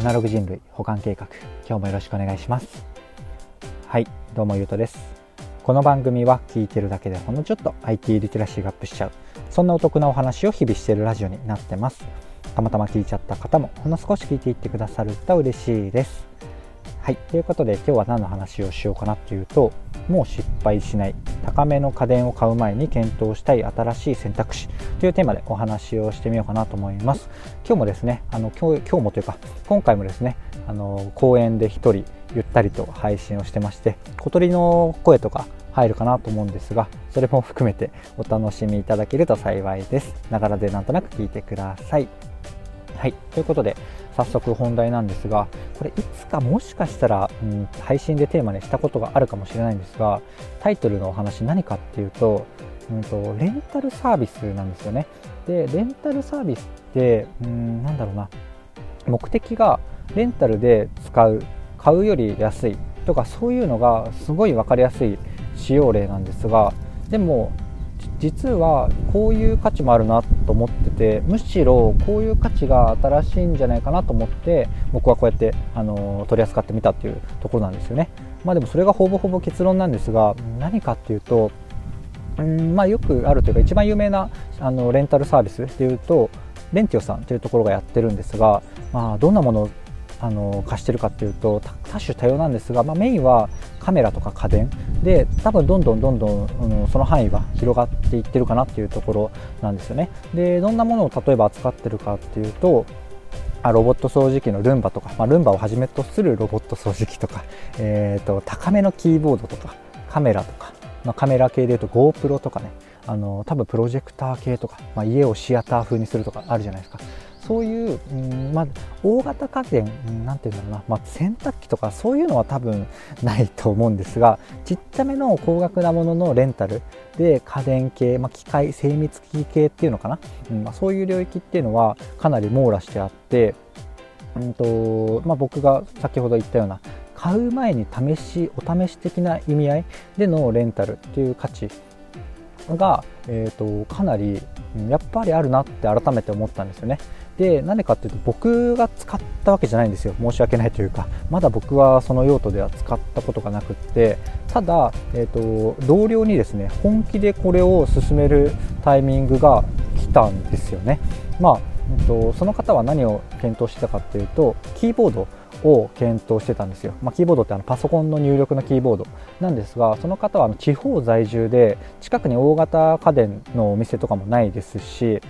アナログ人類保管計画。今日もよろしくお願いします。はいどうもゆうとです。この番組は聞いてるだけでほんのちょっと IT リテラシーがアップしちゃう。そんなお得なお話を日々しているラジオになってます。たまたま聞いちゃった方もほんの少し聞いていってくださると嬉しいです。はいということで今日は何の話をしようかなっていうともう失敗しない。高めの家電を買う前に検討したい新しい選択肢。というテーマでお話をしてみようかなと思います。今日もですねあの今日今日もというか今回もですねあの公園で1人ゆったりと配信をしてまして小鳥の声とか入るかなと思うんですがそれも含めてお楽しみいただけると幸いです。ながらでなんとなく聞いてください。はい。ということで早速本題なんですがこれいつかもしかしたら、うん、配信でテーマにしたことがあるかもしれないんですがタイトルのお話何かっていうと,、うんと、レンタルサービスなんですよね。でレンタルサービスってうんなんだろうな。目的がレンタルで使う買うより安いとかそういうのがすごい分かりやすい使用例なんですがでも実はこういう価値もあるなと思っててむしろこういう価値が新しいんじゃないかなと思って僕はこうやってあの取り扱ってみたっていうところなんですよね。まあ、でもそれがほぼほぼ結論なんですが何かっていうとうんまあ、よくあるというか一番有名なあのレンタルサービスでいうとレンティオさんというところがやってるんですが、まあ、どんなものをあの貸してるかっていうと多種多様なんですが、まあ、メインはカメラとか家電。で多分どんどんどんどん、うん、その範囲は広がっていってるかなっていうところなんですよね。でどんなものを例えば扱ってるかっていうとあロボット掃除機のルンバとか、まあ、ルンバをはじめとするロボット掃除機とか、えーと、高めのキーボードとかカメラとか、まあ、カメラ系でいうと GoPro とかね。あの多分プロジェクター系とか、まあ、家をシアター風にするとかあるじゃないですか。そういう、うんまあ、大型家電なんていうんだろうな、まあ、洗濯機とかそういうのは多分ないと思うんですがちっちゃめの高額なもののレンタル。で家電系、まあ、機械精密機器系っていうのかな、うんまあ、そういう領域っていうのはかなり網羅してあって、うんとまあ、僕が先ほど言ったような買う前に試しお試し的な意味合いでのレンタルっていう価値が、えーとかなりやっぱりあるなって改めて思ったんですよね。で何でかっていうと僕が使ったわけじゃないんですよ。申し訳ないというか。まだ僕はその用途では使ったことがなくって。ただ、えーと、同僚にですね本気でこれを進めるタイミングが来たんですよね。まあ、と、その方は何を検討してたかっていうとキーボードを検討してたんですよ、まあ、キーボードってあのパソコンの入力のキーボード。なんですがその方はあの地方在住で近くに大型家電のお店とかもないですし、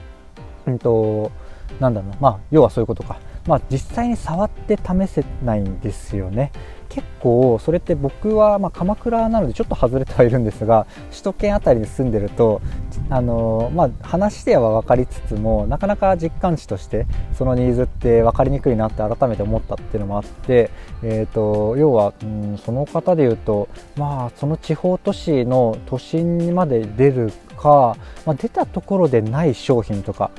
うんとなんだろうまあ要はそういうことか、まあ、実際に触って試せないんですよね。結構それって僕はま鎌倉なのでちょっと外れてはいるんですが 首都圏辺りに住んでるとあのまあ、話では分かりつつもなかなか実感値としてそのニーズって分かりにくいなって改めて思ったっていうのもあって、えーと、要は、うん、その方で言うと、まあ、その地方都市の都心まで出るか、まあ、出たところでない商品とか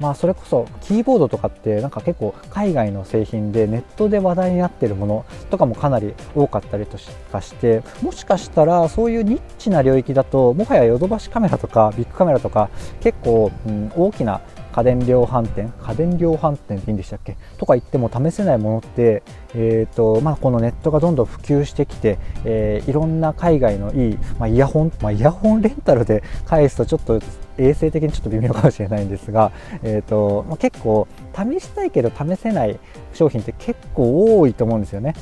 まあ、それこそキーボードとかってなんか結構海外の製品でネットで話題になってるものとかもかなり多かったりとかしてもしかしたらそういうニッチな領域だともはやヨドバシカメラとかビッグカメラとか結構、うん、大きな家電量販店？家電量販店っていいんでしたっけ？とか言っても試せないものって、えーとまあ、このネットがどんどん普及してきて、えー、いろんな海外のいい、まあ、イヤホン、まあ、イヤホンレンタルで返すとちょっと衛生的にちょっと微妙かもしれないんですが、えーとまあ、結構試したいけど試せない商品って結構多いと思うんですよね。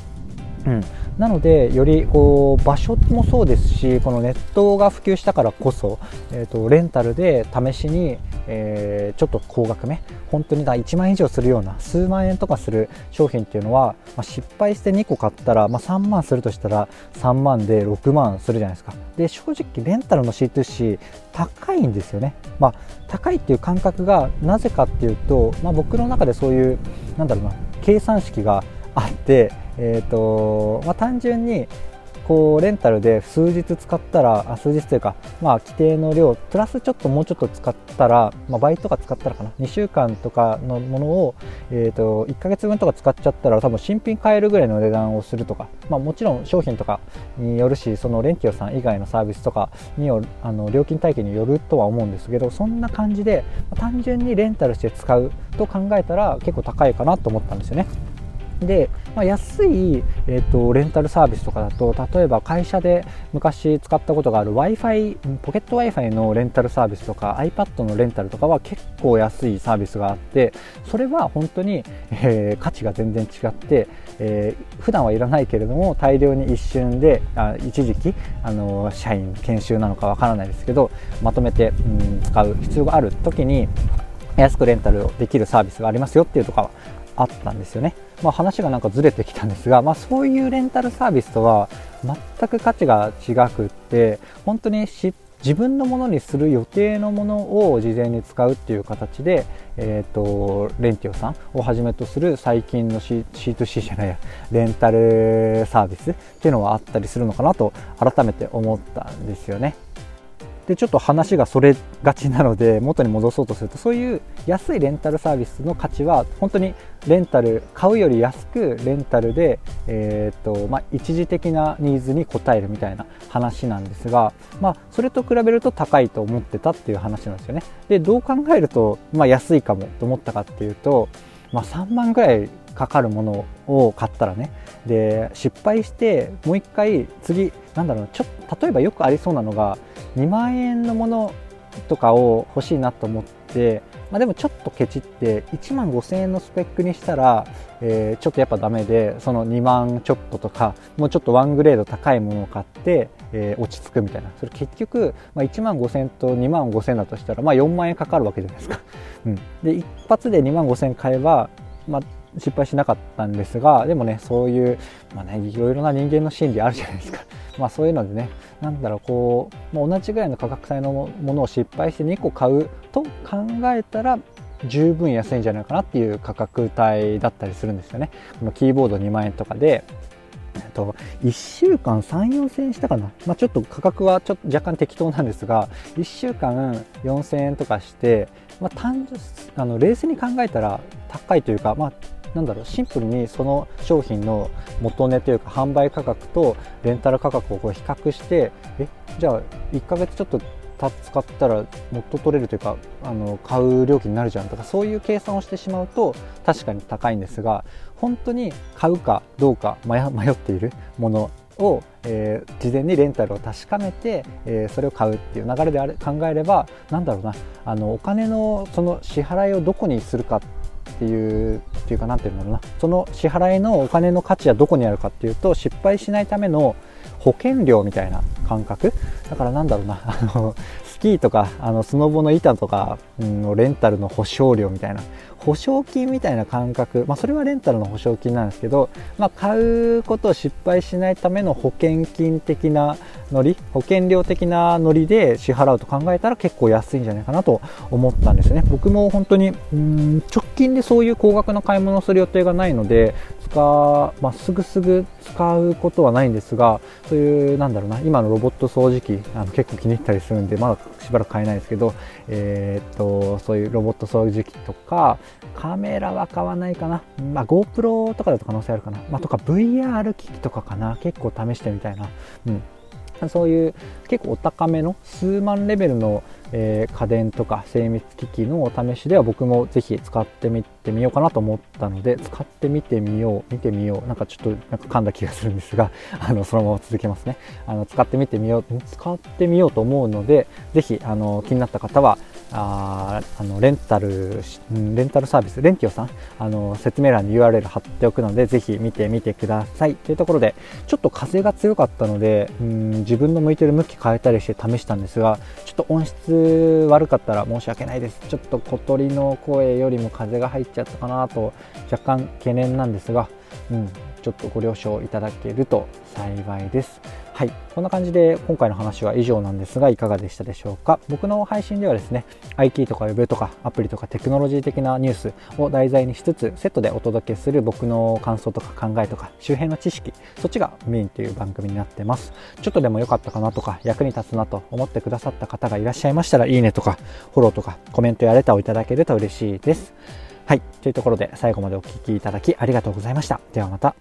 うん、なのでよりこう場所もそうですしこのネットが普及したからこそ、えーと、レンタルで試しに、えー、ちょっと高額め本当にだ1万円以上するような数万円とかする商品っていうのは、まあ、失敗して2個買ったら、まあ、3万するとしたら3万で6万するじゃないですか。で正直レンタルの C2C 高いんですよね、まあ、高いっていう感覚がなぜかっていうと、まあ、僕の中でそういうなんだろうな計算式があって、えーとまあ、単純にこうレンタルで数日使ったらあ数日というか、まあ、規定の量プラスちょっともうちょっと使ったら、まあ、倍とか使ったらかな2週間とかのものを、えーと、1ヶ月分とか使っちゃったら多分新品買えるぐらいの値段をするとか、まあ、もちろん商品とかによるしそのレンティオさん以外のサービスとかによあの料金体系によるとは思うんですけどそんな感じで単純にレンタルして使うと考えたら結構高いかなと思ったんですよね。で、まあ、安い、えーと、レンタルサービスとかだと例えば会社で昔使ったことがある w i f i ポケット w i f i のレンタルサービスとか iPad のレンタルとかは結構安いサービスがあってそれは本当に、えー、価値が全然違って、えー、普段はいらないけれども大量に一瞬であ一時期あの社員研修なのかわからないですけどまとめて、うん、使う必要がある時に安くレンタルできるサービスがありますよっていうとかはあったんですよね。まあ、話がなんかずれてきたんですが、まあ、そういうレンタルサービスとは全く価値が違くって本当に自分のものにする予定のものを事前に使うっていう形で、えーと、レンティオさんをはじめとする最近の C, C2C じゃないやレンタルサービスっていうのはあったりするのかなと改めて思ったんですよね。でちょっと話がそれがちなので元に戻そうとするとそういう安いレンタルサービスの価値は本当にレンタル買うより安くレンタルで、えーとまあ、一時的なニーズに応えるみたいな話なんですが、まあ、それと比べると高いと思ってたっていう話なんですよね。でどう考えると、まあ、安いかもと思ったかっていうと、まあ、3万ぐらいかかるものを買ったらね。で失敗してもう一回次なんだろうちょ例えばよくありそうなのが2万円のものとかを欲しいなと思って、まあ、でもちょっとケチって1万5000円のスペックにしたら、えー、ちょっとやっぱダメでその2万ちょっととかもうちょっとワングレード高いものを買って、えー、落ち着くみたいな。それ結局、まあ、1万5000円と2万5000円だとしたら、まあ、4万円かかるわけじゃないですか、うん、で一発で2万5000円買えば、まあ失敗しなかったんですがでもねそういう、まあね、いろいろな人間の心理あるじゃないですか。まあそういうのでねなんだろうこう、まあ、同じぐらいの価格帯のものを失敗して2個買うと考えたら十分安いんじゃないかなっていう価格帯だったりするんですよね。このキーボード2万円とかでと1週間3、4000円したかな、まあ、ちょっと価格はちょっと若干適当なんですが1週間4000円とかして、まあ、単純あの冷静に考えたら高いというか、まあ、なんだろうシンプルにその商品の元値というか販売価格とレンタル価格をこう比較してえじゃあ1ヶ月ちょっと使ったらもっと取れるというかあの買う料金になるじゃんとかそういう計算をしてしまうと確かに高いんですが本当に買うかどうか 迷っているものを、えー、事前にレンタルを確かめて、えー、それを買うっていう流れであれ考えればなんだろうなあのお金のその支払いをどこにするかっていうっていうか何て言うんだろうな。その支払いのお金の価値はどこにあるかっていうと失敗しないための保険料みたいな感覚。だからなんだろうな あのスキーとかあのスノボの板とかのレンタルの保証料みたいな。保証金みたいな感覚、まあ、それはレンタルの保証金なんですけど、まあ、買うことを失敗しないための保険金的なノリ保険料的なノリで支払うと考えたら結構安いんじゃないかなと思ったんですね。僕も本当にうん直近でそういう高額な買い物をする予定がないので使、まあ、すぐすぐ使うことはないんですがそういうなんだろうな今のロボット掃除機あの結構気に入ったりするんでまだしばらく買えないですけど、えー、っとそういうロボット掃除機とかカメラは買わないかな、まあ、GoPro とかだと可能性あるかな、まあ、とか VR 機器とかかな。結構試してみたいな、うん、そういう結構お高めの数万レベルの、えー、家電とか精密機器のお試しでは僕もぜひ使ってみてみようかなと思ったので使ってみてみよう見てみようなんかちょっとなんか噛んだ気がするんですがあのそのまま続けますね。あの使ってみてみよう使ってみようと思うのでぜひあの気になった方はああのレンタルレンタルサービスレンティオさんあの説明欄に URL 貼っておくのでぜひ見てみてください。というところでちょっと風が強かったのでうん自分の向いてる向き変えたりして試したんですがちょっと音質悪かったら申し訳ないです。ちょっと小鳥の声よりも風が入っちゃったかなと若干懸念なんですが、うん、ちょっとご了承いただけると幸いです。はい、こんな感じで今回の話は以上なんですがいかがでしたでしょうか？僕の配信ではですね IT とか Web とかアプリとかテクノロジー的なニュースを題材にしつつセットでお届けする僕の感想とか考えとか周辺の知識そっちがメインという番組になってます。ちょっとでも良かったかなとか役に立つなと思ってくださった方がいらっしゃいましたらいいねとかフォローとかコメントやレターをいただけると嬉しいです。はい。というところで最後までお聴きいただきありがとうございました。ではまた。